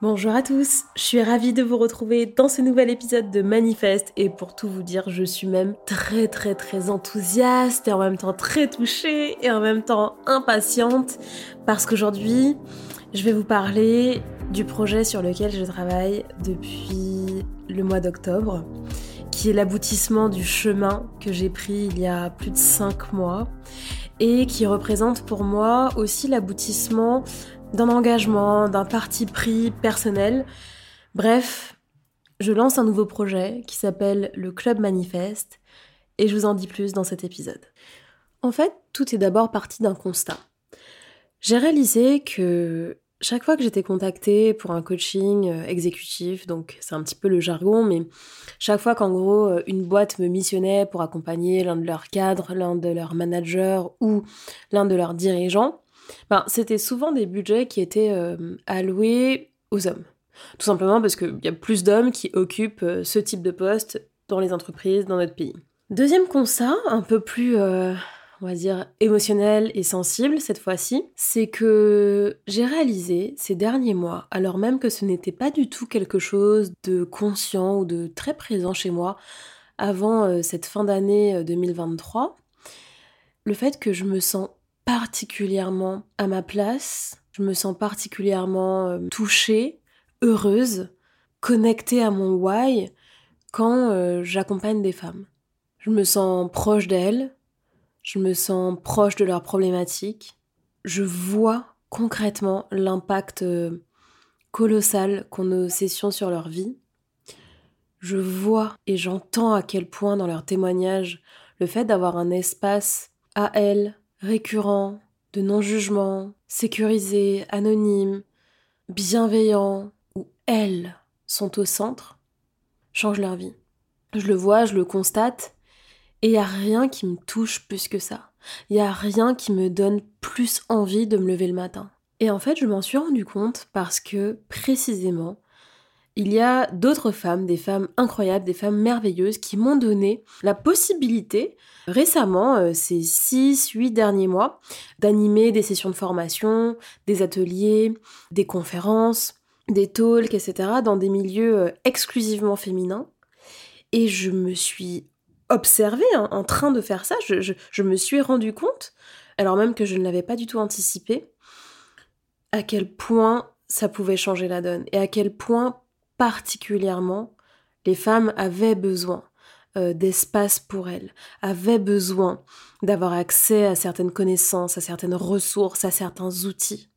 Bonjour à tous, je suis ravie de vous retrouver dans ce nouvel épisode de Manifeste et pour tout vous dire, je suis même très très très enthousiaste et en même temps très touchée et en même temps impatiente parce qu'aujourd'hui, je vais vous parler du projet sur lequel je travaille depuis le mois d'octobre, qui est l'aboutissement du chemin que j'ai pris il y a plus de 5 mois et qui représente pour moi aussi l'aboutissement d'un engagement, d'un parti pris personnel. Bref, je lance un nouveau projet qui s'appelle le Club Manifeste et je vous en dis plus dans cet épisode. En fait, tout est d'abord parti d'un constat. J'ai réalisé que chaque fois que j'étais contactée pour un coaching euh, exécutif, donc c'est un petit peu le jargon, mais chaque fois qu'en gros euh, une boîte me missionnait pour accompagner l'un de leurs cadres, l'un de leurs managers ou l'un de leurs dirigeants, ben, c'était souvent des budgets qui étaient euh, alloués aux hommes. Tout simplement parce qu'il y a plus d'hommes qui occupent ce type de poste dans les entreprises dans notre pays. Deuxième constat, un peu plus on va dire, émotionnel et sensible cette fois-ci, c'est que j'ai réalisé ces derniers mois, alors même que ce n'était pas du tout quelque chose de conscient ou de très présent chez moi avant euh, cette fin d'année 2023, euh, le fait que je me sens particulièrement à ma place, je me sens particulièrement euh, touchée, heureuse, connectée à mon why quand j'accompagne des femmes. Je me sens proche d'elles, je me sens proche de leurs problématiques, je vois concrètement l'impact euh, colossal qu'ont nos sessions sur leur vie. Je vois et j'entends à quel point dans leurs témoignages le fait d'avoir un espace à elles, récurrent, de non-jugement, sécurisé, anonyme, bienveillant, où elles sont au centre, change leur vie. Je le vois, je le constate, et il a rien qui me touche plus que ça. Il n'y a rien qui me donne plus envie de me lever le matin. Et en fait, je m'en suis rendu compte parce que, précisément, il y a d'autres femmes, des femmes incroyables, des femmes merveilleuses qui m'ont donné la possibilité, récemment, euh, ces 6-8 derniers mois, d'animer des sessions de formation, des ateliers, des conférences, des talks, etc., dans des milieux euh, exclusivement féminins. Et je me suis observé hein, en train de faire ça. Je, me suis rendu compte, alors même que je ne l'avais pas du tout anticipé, à quel point ça pouvait changer la donne et à quel point particulièrement les femmes avaient besoin euh, d'espace pour elles, avaient besoin d'avoir accès à certaines connaissances, à certaines ressources, à certains outils.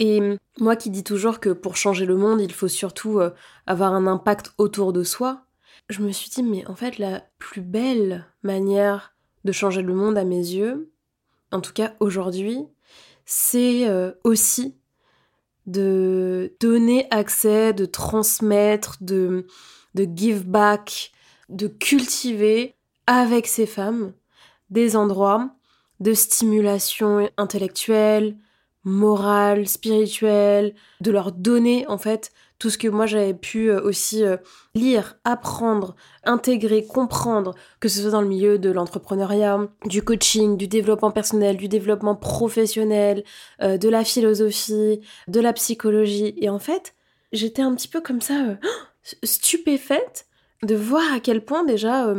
Et moi qui dis toujours que pour changer le monde, il faut surtout euh, avoir un impact autour de soi, je me suis dit, mais en fait, la plus belle manière de changer le monde à mes yeux, en tout cas aujourd'hui, c'est euh, aussi de donner accès, de transmettre, de, de give back, de cultiver avec ces femmes des endroits de stimulation intellectuelle, morale, spirituelle, de leur donner en fait tout ce que moi j'avais pu euh, aussi euh, lire, apprendre, intégrer, comprendre, que ce soit dans le milieu de l'entrepreneuriat, du coaching, du développement personnel, du développement professionnel, euh, de la philosophie, de la psychologie. Et en fait, j'étais un petit peu comme ça, stupéfaite de voir à quel point déjà,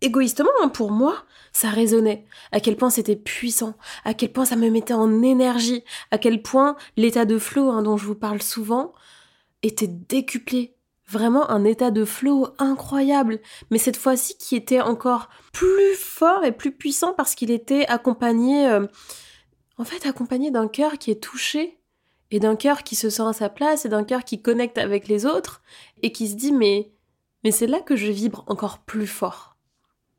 égoïstement hein, pour moi, ça résonnait, à quel point c'était puissant, à quel point ça me mettait en énergie, à quel point l'état de flow hein, dont je vous parle souvent, était décuplé. Vraiment un état de flow incroyable, mais cette fois-ci qui était encore plus fort et plus puissant parce qu'il était accompagné, euh, en fait, accompagné d'un cœur qui est touché et d'un cœur qui se sent à sa place et d'un cœur qui connecte avec les autres et qui se dit mais mais c'est là que je vibre encore plus fort.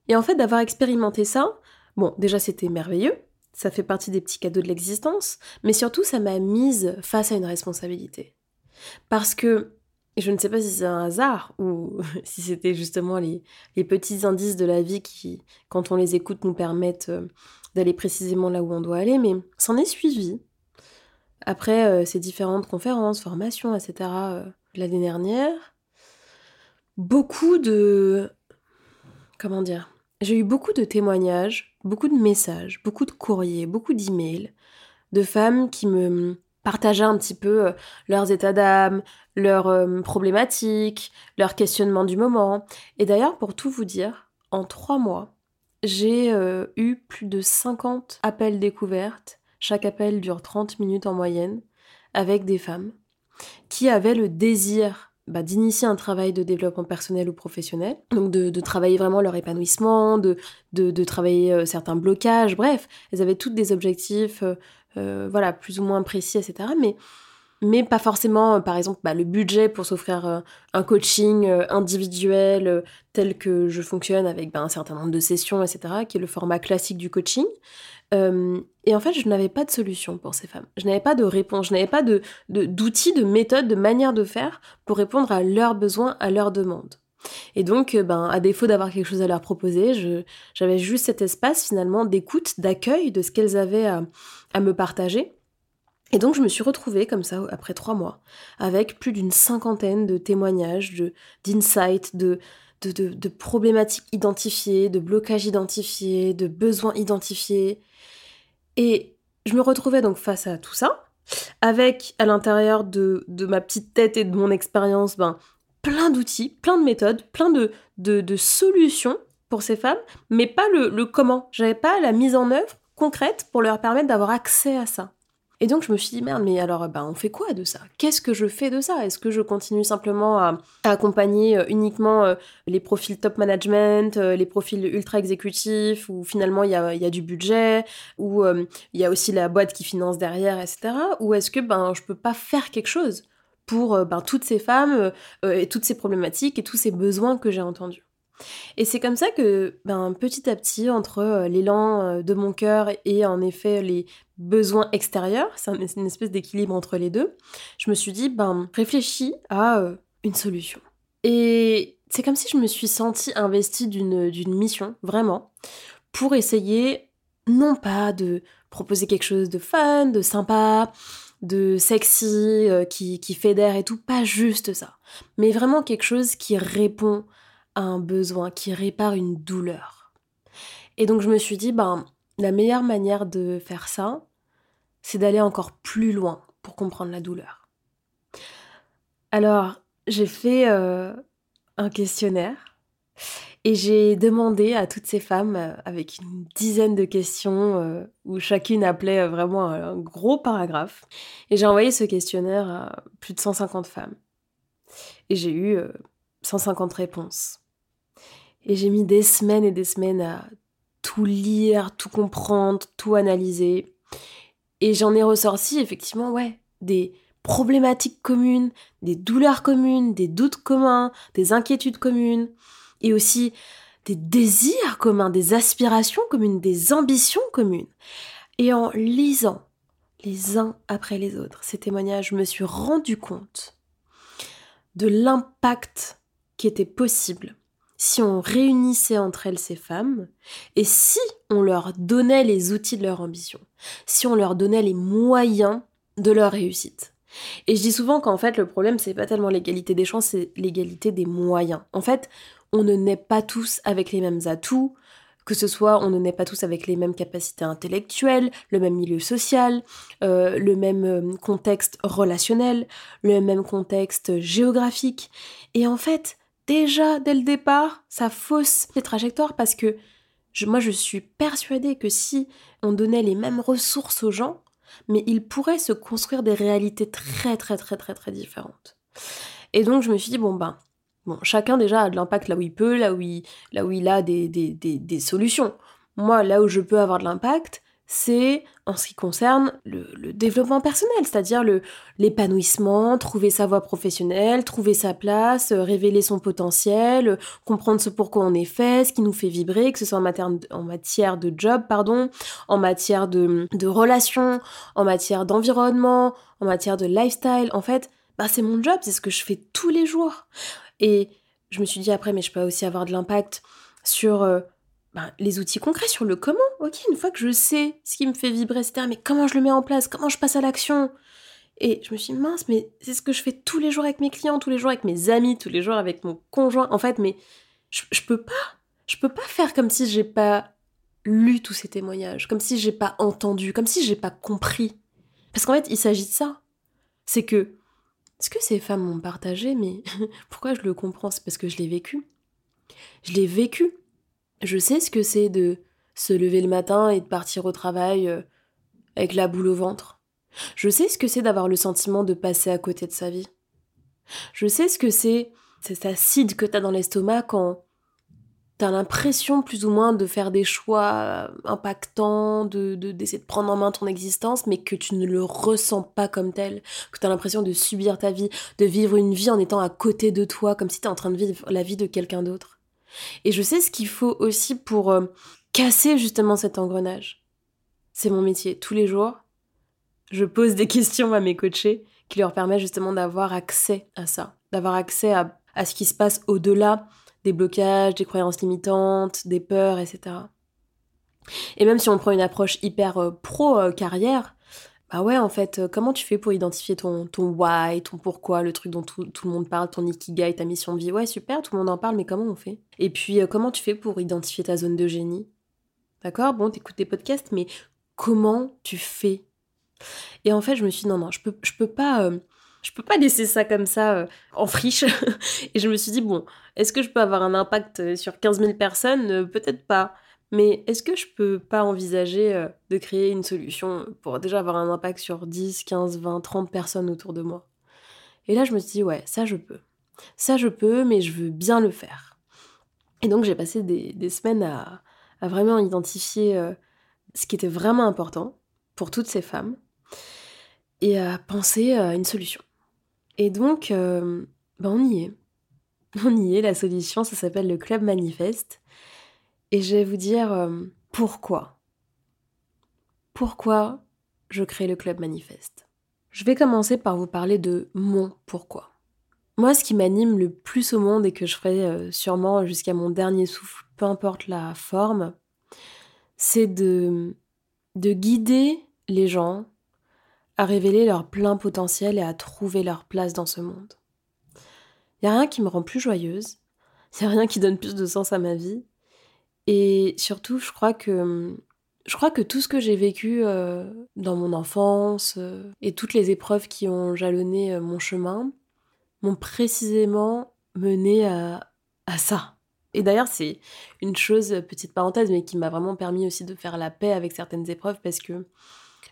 Et en fait d'avoir expérimenté ça, bon déjà c'était merveilleux, ça fait partie des petits cadeaux de l'existence, mais surtout ça m'a mise face à une responsabilité. Parce que je ne sais pas si c'est un hasard ou si c'était justement les, petits indices de la vie qui, quand on les écoute, nous permettent euh, d'aller précisément là où on doit aller, mais s'en est suivi. Après euh, ces différentes conférences, formations, etc., euh, l'année dernière, beaucoup de... Comment dire J'ai eu beaucoup de témoignages, beaucoup de messages, beaucoup de courriers, beaucoup d'emails de femmes qui me partageaient un petit peu euh, leurs états d'âme, leurs euh, problématiques, leurs questionnements du moment. Et d'ailleurs, pour tout vous dire, en trois mois, j'ai euh, eu plus de 50 appels découvertes. Chaque appel dure 30 minutes en moyenne, avec des femmes qui avaient le désir bah, d'initier un travail de développement personnel ou professionnel, donc de, travailler vraiment leur épanouissement, de, de, travailler certains blocages, bref, elles avaient toutes des objectifs, euh, voilà, plus ou moins précis, etc. Mais mais pas forcément, euh, par exemple, bah, le budget pour s'offrir euh, un coaching euh, individuel tel que je fonctionne avec bah, un certain nombre de sessions, etc., qui est le format classique du coaching. et en fait, je n'avais pas de solution pour ces femmes. Je n'avais pas de réponse, je n'avais pas d'outils, de, d'outils, de méthodes, de manière de faire pour répondre à leurs besoins, à leurs demandes. Et donc, ben, à défaut d'avoir quelque chose à leur proposer, j'avais juste cet espace finalement d'écoute, d'accueil de ce qu'elles avaient à me partager. Et donc je me suis retrouvée comme ça après trois mois, avec plus d'une cinquantaine de témoignages, d'insights, de, de, de, problématiques identifiées, de blocages identifiés, de besoins identifiés. Et je me retrouvais donc face à tout ça, avec à l'intérieur de, de ma petite tête et de mon expérience, ben, plein d'outils, plein de méthodes, plein de, solutions pour ces femmes, mais pas le, le comment. J'avais pas la mise en œuvre concrète pour leur permettre d'avoir accès à ça. Et donc je me suis dit, merde, mais alors ben, on fait quoi de ça? Qu'est-ce que je fais de ça? Est-ce que je continue simplement à, accompagner euh, uniquement euh, les profils top management, euh, les profils ultra exécutifs, où finalement il y a, du budget, où il y a aussi la boîte qui finance derrière, etc. Ou est-ce que ben, je peux pas faire quelque chose? Pour ben, toutes ces femmes et toutes ces problématiques et tous ces besoins que j'ai entendus et c'est comme ça que, ben, petit à petit, entre l'élan de mon cœur et en effet les besoins extérieurs, c'est une espèce d'équilibre entre les deux, je me suis dit, ben, réfléchis à euh, une solution. Et c'est comme si je me suis sentie investie d'une mission, vraiment, pour essayer, non pas de proposer quelque chose de fun, de sympa, de sexy, euh, qui, qui fédère et tout, pas juste ça, mais vraiment quelque chose qui répond à un besoin, qui répare une douleur. Et donc je me suis dit, ben, la meilleure manière de faire ça, c'est d'aller encore plus loin pour comprendre la douleur. Alors, j'ai fait euh, un questionnaire et j'ai demandé à toutes ces femmes, euh, avec une dizaine de questions euh, où chacune appelait vraiment un gros paragraphe, et j'ai envoyé ce questionnaire à plus de 150 femmes. Et j'ai eu 150 réponses. Et j'ai mis des semaines et des semaines à tout lire, tout comprendre, tout analyser. Et j'en ai ressorti effectivement, ouais, des problématiques communes, des douleurs communes, des doutes communs, des inquiétudes communes, et aussi des désirs communs, des aspirations communes, des ambitions communes. Et en lisant les uns après les autres ces témoignages, je me suis rendu compte de l'impact qui était possible si on réunissait entre elles ces femmes et si on leur donnait les outils de leur ambition, si on leur donnait les moyens de leur réussite. Et je dis souvent qu'en fait le problème c'est pas tellement l'égalité des chances, c'est l'égalité des moyens. En fait, on ne naît pas tous avec les mêmes atouts, que ce soit on ne naît pas tous avec les mêmes capacités intellectuelles, le même milieu social, euh, le même euh, contexte relationnel, le même contexte géographique. Et en fait, déjà dès le départ, ça fausse les trajectoires parce que moi je suis persuadée que si on donnait les mêmes ressources aux gens, mais ils pourraient se construire des réalités très très très très très différentes. Et donc je me suis dit bon ben bon chacun déjà a de l'impact là où il peut, là où il, là où il a des, des, des solutions. Moi là où je peux avoir de l'impact, c'est en ce qui concerne le, développement personnel, c'est-à-dire l'épanouissement, trouver sa voie professionnelle, trouver sa place, euh, révéler son potentiel, euh, comprendre ce pourquoi on est fait, ce qui nous fait vibrer, que ce soit en matière, en matière de job, pardon, en matière de, de relations, en matière d'environnement, en matière de lifestyle. En fait, bah c'est mon job, c'est ce que je fais tous les jours. Et je me suis dit après, mais je peux aussi avoir de l'impact sur euh, ben, les outils concrets sur le comment. Ok, une fois que je sais ce qui me fait vibrer, etc., mais comment je le mets en place, comment je passe à l'action. Et je me suis dit, mince, mais c'est ce que je fais tous les jours avec mes clients, tous les jours avec mes amis, tous les jours avec mon conjoint. En fait, mais je, je peux pas. Je peux pas faire comme si j'ai pas lu tous ces témoignages, comme si j'ai pas entendu, comme si j'ai pas compris. Parce qu'en fait, il s'agit de ça. C'est que ce que ces femmes m'ont partagé, mais pourquoi je le comprends? C'est parce que je l'ai vécu. Je l'ai vécu. Je sais ce que c'est de se lever le matin et de partir au travail euh, avec la boule au ventre. Je sais ce que c'est d'avoir le sentiment de passer à côté de sa vie. Je sais ce que c'est, cet acide que t'as dans l'estomac quand t'as l'impression plus ou moins de faire des choix impactants, de, d'essayer de, prendre en main ton existence, mais que tu ne le ressens pas comme tel, que t'as l'impression de subir ta vie, de vivre une vie en étant à côté de toi, comme si t'es en train de vivre la vie de quelqu'un d'autre. Et je sais ce qu'il faut aussi pour euh, casser justement cet engrenage. C'est mon métier. Tous les jours, je pose des questions à mes coachés qui leur permettent justement d'avoir accès à ça, d'avoir accès à, à ce qui se passe au-delà des blocages, des croyances limitantes, des peurs, etc. Et même si on prend une approche hyper euh, pro-carrière, bah ouais, en fait, euh, comment tu fais pour identifier ton, ton why, ton pourquoi, le truc dont tout, le monde parle, ton ikigai, ta mission de vie? Ouais, super, tout le monde en parle, mais comment on fait? Et puis, euh, comment tu fais pour identifier ta zone de génie? D'accord? Bon, t'écoutes des podcasts, mais comment tu fais? Et en fait, je me suis dit, non, non, je peux, pas... je peux pas laisser ça comme ça en friche. et je me suis dit, bon, est-ce que je peux avoir un impact sur 15 000 personnes? Peut-être pas. Mais est-ce que je peux pas envisager euh, de créer une solution pour déjà avoir un impact sur 10, 15, 20, 30 personnes autour de moi? Et là, je me suis dit, ouais, ça je peux. Ça je peux, mais je veux bien le faire. Et donc, j'ai passé des, semaines à, vraiment identifier euh, ce qui était vraiment important pour toutes ces femmes et à penser à une solution. Et donc, ben on y est. On y est, la solution, ça s'appelle le Club Manifeste. Et je vais vous dire euh, pourquoi. Pourquoi je crée le Club Manifeste. Je vais commencer par vous parler de mon pourquoi. Moi, ce qui m'anime le plus au monde et que je ferai euh, sûrement jusqu'à mon dernier souffle, peu importe la forme, c'est de guider les gens à révéler leur plein potentiel et à trouver leur place dans ce monde. Il n'y a rien qui me rend plus joyeuse, il n'y a rien qui donne plus de sens à ma vie, et surtout, je crois que je crois que tout ce que j'ai vécu euh, dans mon enfance euh, et toutes les épreuves qui ont jalonné euh, mon chemin m'ont précisément mené à, à ça. Et d'ailleurs, c'est une chose, petite parenthèse, mais qui m'a vraiment permis aussi de faire la paix avec certaines épreuves parce que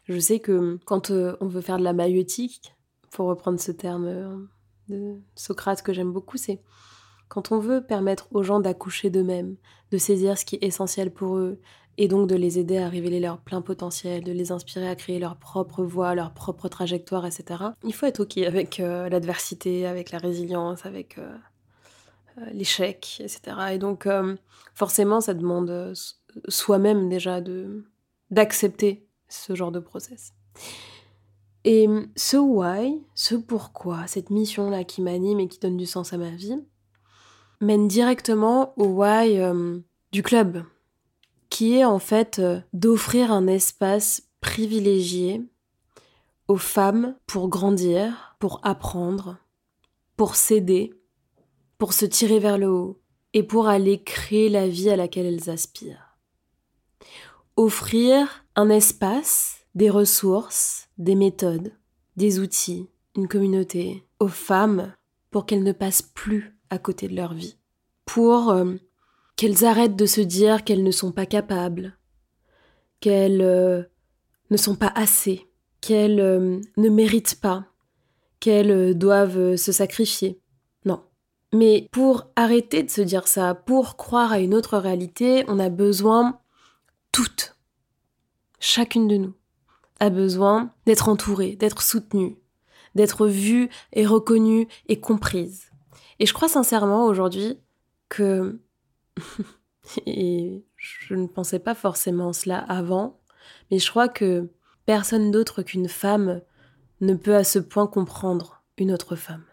je sais que quand on veut faire de la maïotique, pour reprendre ce terme de Socrate que j'aime beaucoup, c'est quand on veut permettre aux gens d'accoucher d'eux-mêmes, de saisir ce qui est essentiel pour eux, et donc de les aider à révéler leur plein potentiel, de les inspirer à créer leur propre voie, leur propre trajectoire, etc. Il faut être OK avec euh, l'adversité, avec la résilience, avec euh, euh, l'échec, etc. Et donc, forcément, ça demande soi-même déjà de d'accepter ce genre de process. Et ce why, ce pourquoi, cette mission-là qui m'anime et qui donne du sens à ma vie, mène directement au why euh, du club, qui est en fait euh, d'offrir un espace privilégié aux femmes pour grandir, pour apprendre, pour s'aider, pour se tirer vers le haut et pour aller créer la vie à laquelle elles aspirent. Offrir un espace, des ressources, des méthodes, des outils, une communauté aux femmes pour qu'elles ne passent plus à côté de leur vie, pour euh, qu'elles arrêtent de se dire qu'elles ne sont pas capables, qu'elles euh, ne sont pas assez, qu'elles euh, ne méritent pas, qu'elles doivent se sacrifier. Non. Mais pour arrêter de se dire ça, pour croire à une autre réalité, on a besoin toutes, chacune de nous, a besoin d'être entourée, d'être soutenue, d'être vue et reconnue et comprise. Et je crois sincèrement aujourd'hui que, et je ne pensais pas forcément cela avant, mais je crois que personne d'autre qu'une femme ne peut à ce point comprendre une autre femme.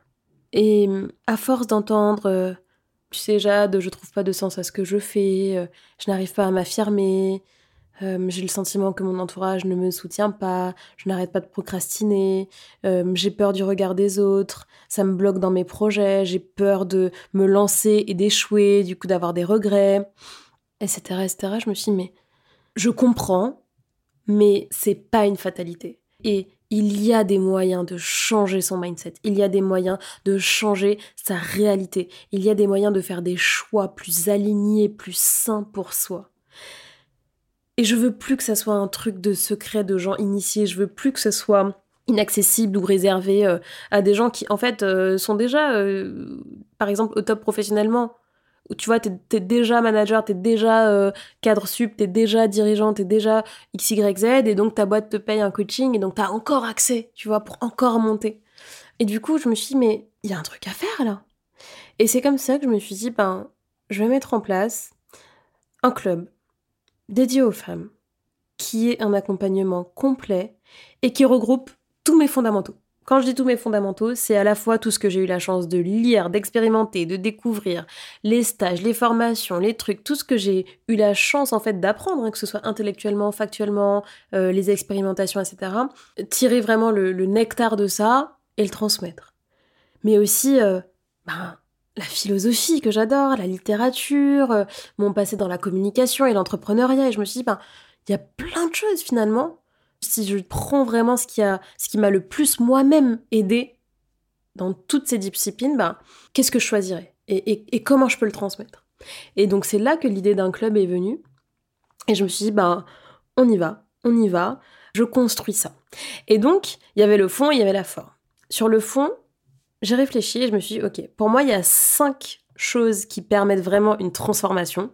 Et à force d'entendre, tu sais Jade, je trouve pas de sens à ce que je fais, je n'arrive pas à m'affirmer, euh, j'ai le sentiment que mon entourage ne me soutient pas, je n'arrête pas de procrastiner, euh, j'ai peur du regard des autres, ça me bloque dans mes projets, j'ai peur de me lancer et d'échouer, du coup d'avoir des regrets, etc., etc. Je me suis dit, mais je comprends, mais c'est pas une fatalité. Et il y a des moyens de changer son mindset, il y a des moyens de changer sa réalité, il y a des moyens de faire des choix plus alignés, plus sains pour soi. Et je veux plus que ça soit un truc de secret de gens initiés, je veux plus que ce soit inaccessible ou réservé euh, à des gens qui en fait euh, sont déjà euh, par exemple au top professionnellement tu vois, t'es es déjà manager, t'es déjà cadre sup, t'es déjà dirigeant, t'es déjà XYZ, et donc ta boîte te paye un coaching, et donc t'as encore accès, tu vois, pour encore monter. Et du coup, je me suis dit, mais il y a un truc à faire là. Et c'est comme ça que je me suis dit, ben, je vais mettre en place un club dédié aux femmes, qui est un accompagnement complet et qui regroupe tous mes fondamentaux. Quand je dis tous mes fondamentaux, c'est à la fois tout ce que j'ai eu la chance de lire, d'expérimenter, de découvrir, les stages, les formations, les trucs, tout ce que j'ai eu la chance en fait d'apprendre, hein, que ce soit intellectuellement, factuellement, euh, les expérimentations, etc. Tirer vraiment le, nectar de ça et le transmettre. Mais aussi, euh, ben, la philosophie que j'adore, la littérature, euh, mon passé dans la communication et l'entrepreneuriat. Et je me suis dit, ben, il y a plein de choses finalement si je prends vraiment ce qui, a, ce qui m'a le plus moi-même aidé dans toutes ces disciplines, bah, qu'est-ce que je choisirais? Et, comment je peux le transmettre? Et donc c'est là que l'idée d'un club est venue. Et je me suis dit, bah, on y va, on y va, je construis ça. Et donc, il y avait le fond et il y avait la forme. Sur le fond, j'ai réfléchi et je me suis dit, ok, pour moi, il y a cinq choses qui permettent vraiment une transformation.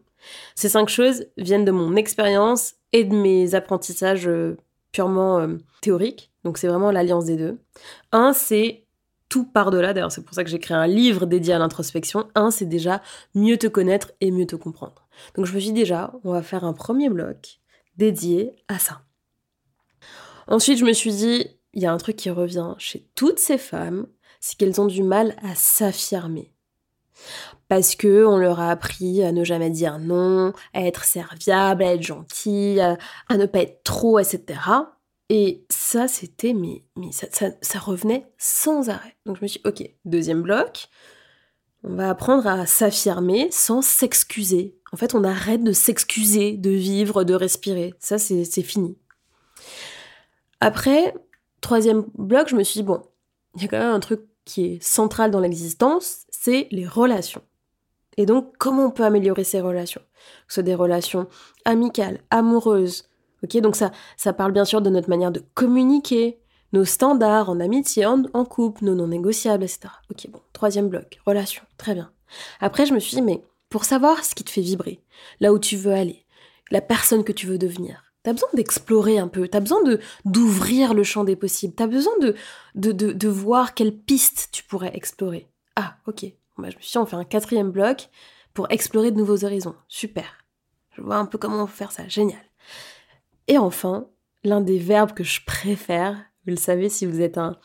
Ces cinq choses viennent de mon expérience et de mes apprentissages euh, purement euh, théorique, donc c'est vraiment l'alliance des deux. Un, c'est tout par-delà, d'ailleurs c'est pour ça que j'ai créé un livre dédié à l'introspection. Un, c'est déjà mieux te connaître et mieux te comprendre. Donc je me suis dit déjà, on va faire un premier bloc dédié à ça. Ensuite, je me suis dit, il y a un truc qui revient chez toutes ces femmes, c'est qu'elles ont du mal à s'affirmer. Parce que on leur a appris à ne jamais dire non, à être serviable, à être gentil, à, ne pas être trop, etc. Et ça, c'était, mais, mais ça, ça, revenait sans arrêt. Donc je me suis dit, ok, deuxième bloc, on va apprendre à s'affirmer sans s'excuser. En fait, on arrête de s'excuser, de vivre, de respirer. Ça, c'est fini. Après, troisième bloc, je me suis dit, bon, il y a quand même un truc qui est central dans l'existence, c'est les relations. Et donc, comment on peut améliorer ces relations? Que ce soit des relations amicales, amoureuses. Ok, donc ça, ça parle bien sûr de notre manière de communiquer, nos standards en amitié, en, couple, nos non négociables, etc. Ok, bon, troisième bloc, relations, très bien. Après, je me suis dit, mais pour savoir ce qui te fait vibrer, là où tu veux aller, la personne que tu veux devenir, T'as besoin d'explorer un peu, t'as besoin d'ouvrir le champ des possibles, t'as besoin de de, voir quelles pistes tu pourrais explorer. Ah, ok. Bah, je me suis dit, on fait un quatrième bloc pour explorer de nouveaux horizons. Super. Je vois un peu comment on faire ça. Génial. Et enfin, l'un des verbes que je préfère, vous le savez si vous êtes un,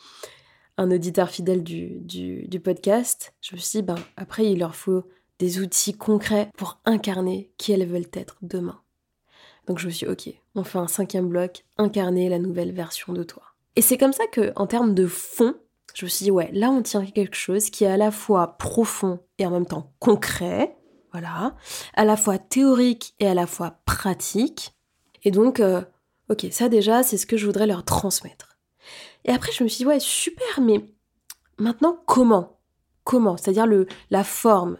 un auditeur fidèle du, du, du, podcast, je me suis dit, ben, après, il leur faut des outils concrets pour incarner qui elles veulent être demain. Donc je me suis dit, ok, on fait un cinquième bloc, incarner la nouvelle version de toi. Et c'est comme ça que, en termes de fond, je me suis dit, ouais, là on tient quelque chose qui est à la fois profond et en même temps concret, voilà, à la fois théorique et à la fois pratique. Et donc, euh, ok, ça déjà, c'est ce que je voudrais leur transmettre. Et après, je me suis dit, ouais, super, mais maintenant, comment? Comment? C'est-à-dire la forme.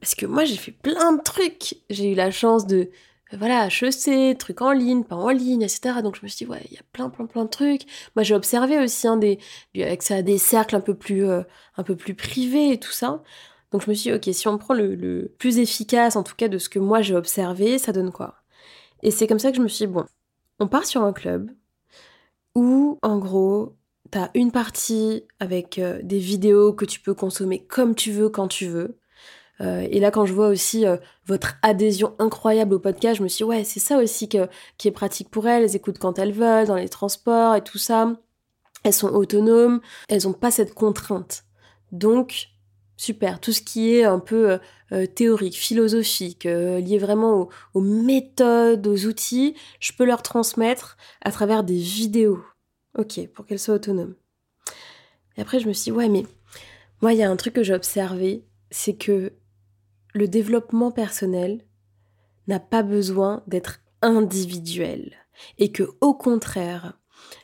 Parce que moi, j'ai fait plein de trucs. J'ai eu la chance de, voilà, HEC, trucs en ligne, pas en ligne, etc. Donc je me suis dit, ouais, il y a plein, plein, plein de trucs. Moi, j'ai observé aussi hein, des, avec ça, des cercles un peu plus, euh, un peu plus privés et tout ça. Donc je me suis dit, ok, si on prend le, le plus efficace, en tout cas de ce que moi j'ai observé, ça donne quoi? Et c'est comme ça que je me suis dit, bon, on part sur un club où, en gros, t'as une partie avec euh, des vidéos que tu peux consommer comme tu veux, quand tu veux. Euh, et là, quand je vois aussi euh, votre adhésion incroyable au podcast, je me suis dit, ouais, c'est ça aussi que, qui est pratique pour elles. Elles écoutent quand elles veulent, dans les transports et tout ça. Elles sont autonomes, elles n'ont pas cette contrainte. Donc, super. Tout ce qui est un peu euh, théorique, philosophique, lié vraiment aux, méthodes, aux outils, je peux leur transmettre à travers des vidéos. Ok, pour qu'elles soient autonomes. Et après, je me suis dit, ouais, mais moi, il y a un truc que j'ai observé, c'est que le développement personnel n'a pas besoin d'être individuel et que au contraire,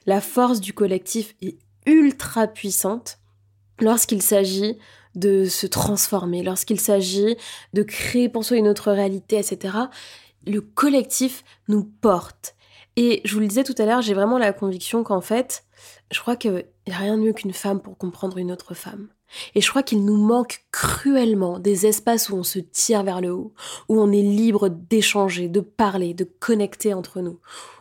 la force du collectif est ultra puissante lorsqu'il s'agit de se transformer, lorsqu'il s'agit de créer pour soi une autre réalité, etc. Le collectif nous porte. Et je vous le disais tout à l'heure, j'ai vraiment la conviction qu'en fait, je crois qu'il n'y a rien de mieux qu'une femme pour comprendre une autre femme. Et je crois qu'il nous manque cruellement des espaces où on se tire vers le haut, où on est libre d'échanger, de parler, de connecter entre nous,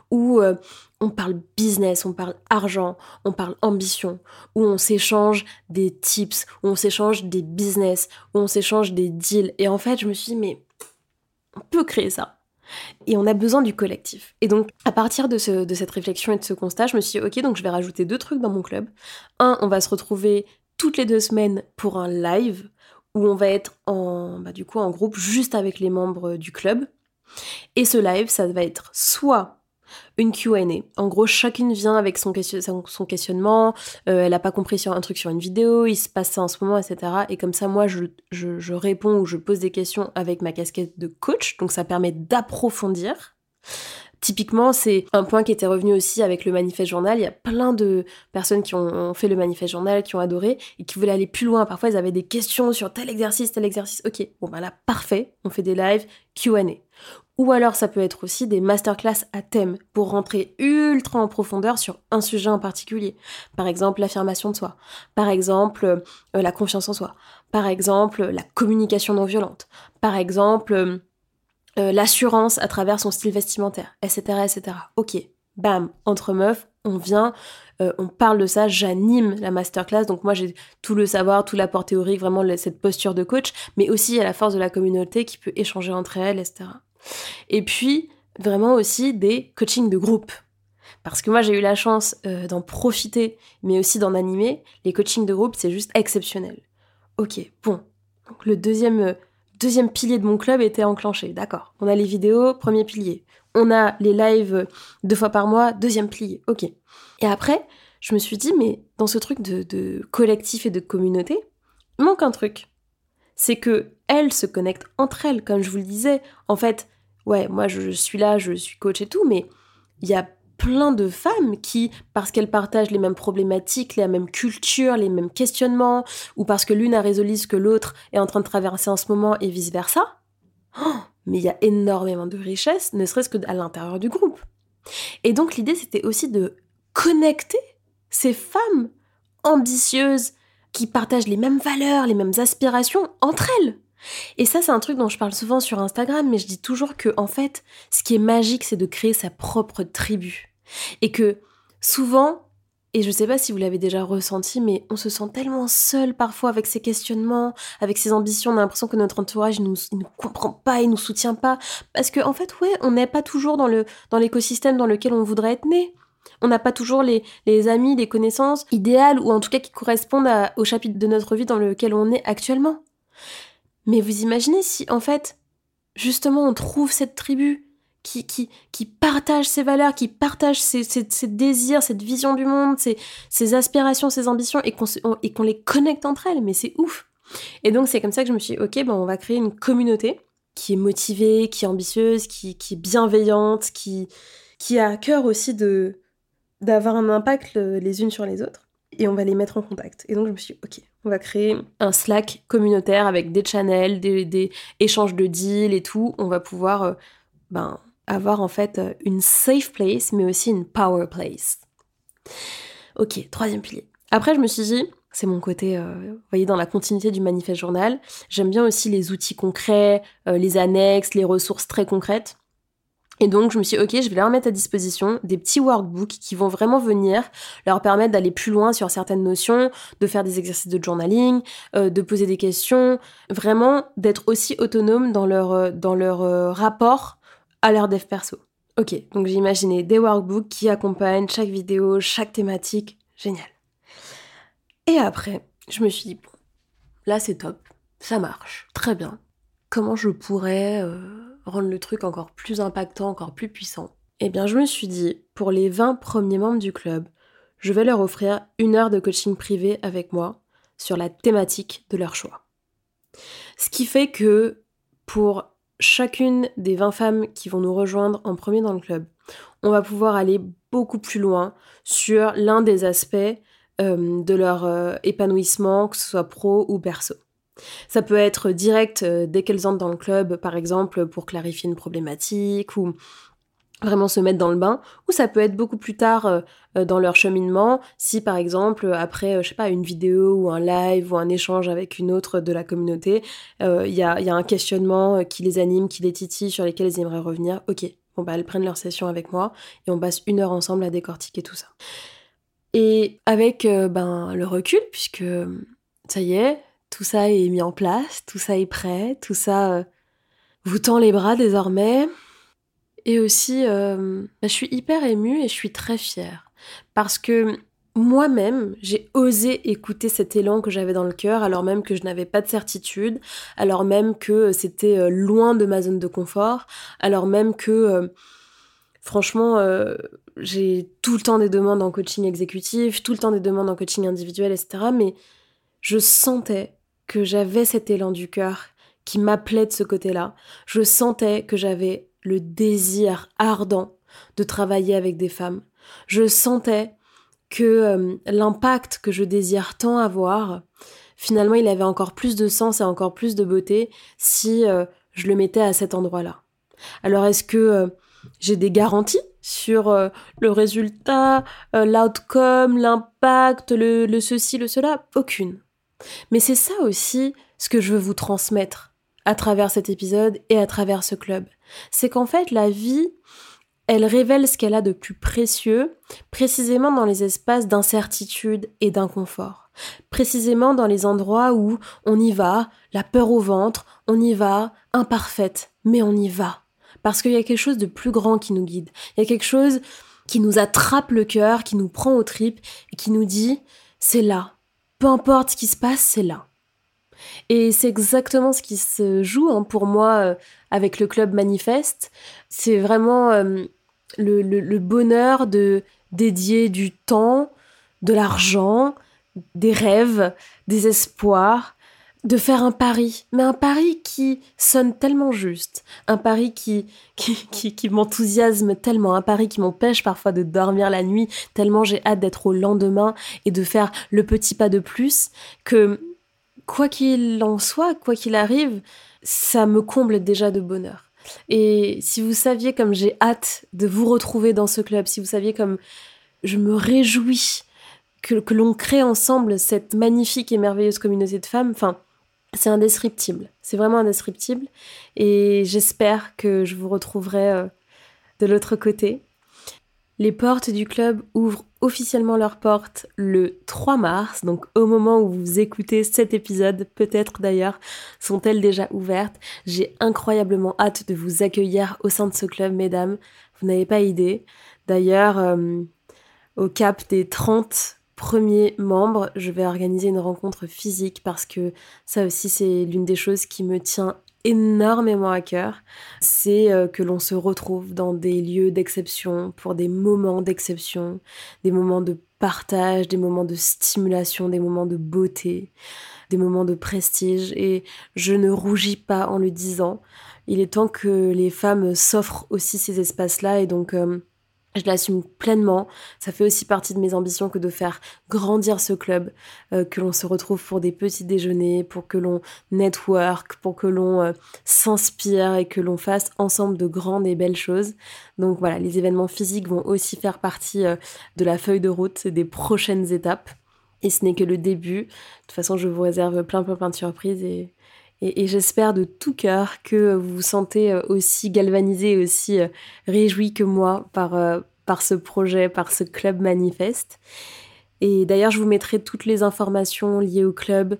où euh, on parle business, on parle argent, on parle ambition, où on s'échange des tips, où on s'échange des business, où on s'échange des deals. Et en fait, je me suis dit, mais on peut créer ça. Et on a besoin du collectif. Et donc, à partir de, cette réflexion et de ce constat, je me suis dit, ok, donc je vais rajouter deux trucs dans mon club. Un, on va se retrouver toutes les deux semaines pour un live où on va être en, bah, du coup, en groupe juste avec les membres du club. Et ce live, ça va être soit une Q&A. En gros, chacune vient avec son, son questionnement, euh, elle n'a pas compris sur un truc sur une vidéo, il se passe ça en ce moment, etc. Et comme ça, moi, je, je réponds ou je pose des questions avec ma casquette de coach, donc ça permet d'approfondir. Typiquement, c'est un point qui était revenu aussi avec le manifeste journal. Il y a plein de personnes qui ont fait le manifeste journal, qui ont adoré et qui voulaient aller plus loin. Parfois, ils avaient des questions sur tel exercice, tel exercice. Ok, bon bah là, parfait. On fait des lives Q&A. Ou alors ça peut être aussi des masterclass à thème pour rentrer ultra en profondeur sur un sujet en particulier. Par exemple l'affirmation de soi, par exemple euh, la confiance en soi, par exemple la communication non violente, par exemple euh, euh, l'assurance à travers son style vestimentaire, etc. etc. Ok, bam, entre meufs, on vient, on parle de ça, j'anime la masterclass, donc moi j'ai tout le savoir, tout l'apport théorique, vraiment cette posture de coach, mais aussi à la force de la communauté qui peut échanger entre elles, etc. Et puis, vraiment aussi des coachings de groupe. Parce que moi, j'ai eu la chance euh, d'en profiter, mais aussi d'en animer. Les coachings de groupe, c'est juste exceptionnel. Ok, bon. Donc, le deuxième, euh, deuxième pilier de mon club était enclenché. D'accord. On a les vidéos, premier pilier. On a les lives deux fois par mois, deuxième pilier. Ok. Et après, je me suis dit, mais dans ce truc de, collectif et de communauté, il manque un truc. C'est que elles se connectent entre elles, comme je vous le disais. En fait, ouais, moi je suis là, je suis coach et tout, mais il y a plein de femmes qui, parce qu'elles partagent les mêmes problématiques, la même culture, les mêmes questionnements, ou parce que l'une a résolu ce que l'autre est en train de traverser en ce moment et vice-versa, oh, mais il y a énormément de richesse, ne serait-ce que à l'intérieur du groupe. Et donc l'idée, c'était aussi de connecter ces femmes ambitieuses qui partagent les mêmes valeurs, les mêmes aspirations entre elles. Et ça, c'est un truc dont je parle souvent sur Instagram, mais je dis toujours que, en fait, ce qui est magique, c'est de créer sa propre tribu. Et que, souvent, et je sais pas si vous l'avez déjà ressenti, mais on se sent tellement seul parfois avec ses questionnements, avec ses ambitions. On a l'impression que notre entourage ne nous, comprend pas, il nous soutient pas. Parce qu'en en fait, ouais, on n'est pas toujours dans le dans l'écosystème dans lequel on voudrait être né. On n'a pas toujours les, les, amis, les connaissances idéales, ou en tout cas qui correspondent au chapitre de notre vie dans lequel on est actuellement. Mais vous imaginez si, en fait, justement, on trouve cette tribu qui, qui, qui partage ses valeurs, qui partage ses, désirs, cette vision du monde, ses, aspirations, ses ambitions, et qu'on les connecte entre elles, mais c'est ouf. Et donc, c'est comme ça que je me suis dit, ok, bon, on va créer une communauté qui est motivée, qui est ambitieuse, qui, qui est bienveillante, qui, qui a à cœur aussi de d'avoir un impact les unes sur les autres et on va les mettre en contact. Et donc je me suis dit, ok, on va créer un Slack communautaire avec des channels, des, échanges de deals et tout. On va pouvoir euh, ben, avoir en fait euh, une safe place, mais aussi une power place. Ok, troisième pilier. Après, je me suis dit, c'est mon côté, euh, vous voyez, dans la continuité du manifeste journal. J'aime bien aussi les outils concrets, les annexes, les ressources très concrètes. Et donc, je me suis dit, ok, je vais leur mettre à disposition des petits workbooks qui vont vraiment venir leur permettre d'aller plus loin sur certaines notions, de faire des exercices de journaling, euh, de poser des questions, vraiment d'être aussi autonome dans leur, euh, dans leur euh, rapport à leur dev perso. Ok, donc j'ai imaginé des workbooks qui accompagnent chaque vidéo, chaque thématique. Génial. Et après, je me suis dit, bon, là c'est top, ça marche, très bien. Comment je pourrais rendre le truc encore plus impactant, encore plus puissant? Eh bien, je me suis dit, pour les 20 premiers membres du club, je vais leur offrir une heure de coaching privé avec moi sur la thématique de leur choix. Ce qui fait que pour chacune des 20 femmes qui vont nous rejoindre en premier dans le club, on va pouvoir aller beaucoup plus loin sur l'un des aspects euh, de leur euh, épanouissement, que ce soit pro ou perso. Ça peut être direct euh, dès qu'elles entrent dans le club, par exemple, pour clarifier une problématique ou vraiment se mettre dans le bain, ou ça peut être beaucoup plus tard dans leur cheminement, si par exemple après, je sais pas, une vidéo ou un live ou un échange avec une autre de la communauté, il y, a, y, a, un questionnement qui les anime, qui les titille, sur lesquels ils aimeraient revenir, ok, bon bah elles prennent leur session avec moi et on passe une heure ensemble à décortiquer tout ça. Et avec ben, le recul, puisque ça y est, tout ça est mis en place, tout ça est prêt, tout ça euh, vous tend les bras désormais. Et aussi, euh, bah, je suis hyper émue et je suis très fière. Parce que moi-même, j'ai osé écouter cet élan que j'avais dans le cœur, alors même que je n'avais pas de certitude, alors même que c'était euh, loin de ma zone de confort, alors même que, franchement, j'ai tout le temps des demandes en coaching exécutif, tout le temps des demandes en coaching individuel, etc. Mais je sentais que j'avais cet élan du cœur qui m'appelait de ce côté-là. Je sentais que j'avais le désir ardent de travailler avec des femmes. Je sentais que euh, l'impact que je désire tant avoir, finalement, il avait encore plus de sens et encore plus de beauté si euh, je le mettais à cet endroit-là. Alors, est-ce que euh, j'ai des garanties sur le résultat, l'outcome, l'impact, le, le ceci, le cela? Aucune. Mais c'est ça aussi ce que je veux vous transmettre à travers cet épisode et à travers ce club. C'est qu'en fait, la vie, elle révèle ce qu'elle a de plus précieux, précisément dans les espaces d'incertitude et d'inconfort. Précisément dans les endroits où on y va, la peur au ventre, on y va, imparfaite, mais on y va. Parce qu'il y a quelque chose de plus grand qui nous guide. Il y a quelque chose qui nous attrape le cœur, qui nous prend aux tripes et qui nous dit, c'est là, peu importe ce qui se passe, c'est là. Et c'est exactement ce qui se joue hein, pour moi euh, avec le club Manifeste. C'est vraiment euh, le, bonheur de dédier du temps, de l'argent, des rêves, des espoirs, de faire un pari, mais un pari qui sonne tellement juste, un pari qui, qui, qui, m'enthousiasme tellement, un pari qui m'empêche parfois de dormir la nuit, tellement j'ai hâte d'être au lendemain et de faire le petit pas de plus, que quoi qu'il en soit, quoi qu'il arrive, ça me comble déjà de bonheur. Et si vous saviez comme j'ai hâte de vous retrouver dans ce club, si vous saviez comme je me réjouis que, l'on crée ensemble cette magnifique et merveilleuse communauté de femmes, enfin, c'est indescriptible. C'est vraiment indescriptible. Et j'espère que je vous retrouverai euh, de l'autre côté. Les portes du club ouvrent officiellement leurs portes le 3 mars, donc au moment où vous écoutez cet épisode, peut-être d'ailleurs, sont-elles déjà ouvertes? J'ai incroyablement hâte de vous accueillir au sein de ce club, mesdames. Vous n'avez pas idée. D'ailleurs, euh, au cap des 30 premier membre, je vais organiser une rencontre physique parce que ça aussi c'est l'une des choses qui me tient énormément à cœur, c'est euh, que l'on se retrouve dans des lieux d'exception, pour des moments d'exception, des moments de partage, des moments de stimulation, des moments de beauté, des moments de prestige. Et je ne rougis pas en le disant. Il est temps que les femmes s'offrent aussi ces espaces-là et donc... Euh, je l'assume pleinement. Ça fait aussi partie de mes ambitions que de faire grandir ce club, euh, que l'on se retrouve pour des petits déjeuners, pour que l'on network, pour que l'on euh, s'inspire et que l'on fasse ensemble de grandes et belles choses. Donc voilà, les événements physiques vont aussi faire partie euh, de la feuille de route des prochaines étapes. Et ce n'est que le début. De toute façon, je vous réserve plein plein plein de surprises et, et, j'espère de tout cœur que vous vous sentez euh, aussi galvanisé, aussi euh, réjoui que moi par, euh, par ce projet, par ce club manifeste. Et d'ailleurs, je vous mettrai toutes les informations liées au club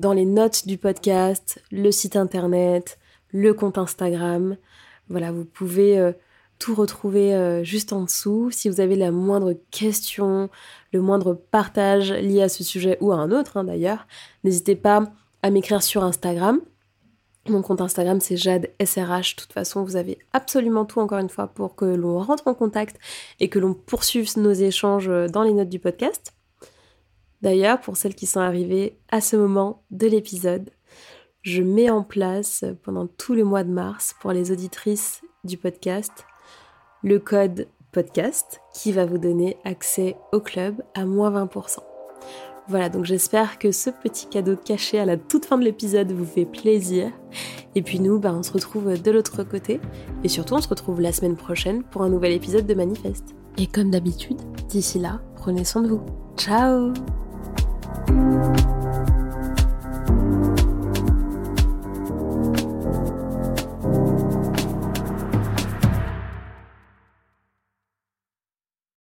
dans les notes du podcast, le site internet, le compte Instagram. Voilà, vous pouvez tout retrouver juste en dessous. Si vous avez la moindre question, le moindre partage lié à ce sujet ou à un autre hein, d'ailleurs, n'hésitez pas à m'écrire sur Instagram. Mon compte Instagram c'est Jade SRH. De toute façon, vous avez absolument tout encore une fois pour que l'on rentre en contact et que l'on poursuive nos échanges dans les notes du podcast. D'ailleurs, pour celles qui sont arrivées à ce moment de l'épisode, je mets en place pendant tout le mois de mars pour les auditrices du podcast le code podcast qui va vous donner accès au club à moins 20%. Voilà, donc j'espère que ce petit cadeau caché à la toute fin de l'épisode vous fait plaisir. Et puis nous, bah, on se retrouve de l'autre côté. Et surtout, on se retrouve la semaine prochaine pour un nouvel épisode de Manifeste. Et comme d'habitude, d'ici là, prenez soin de vous. Ciao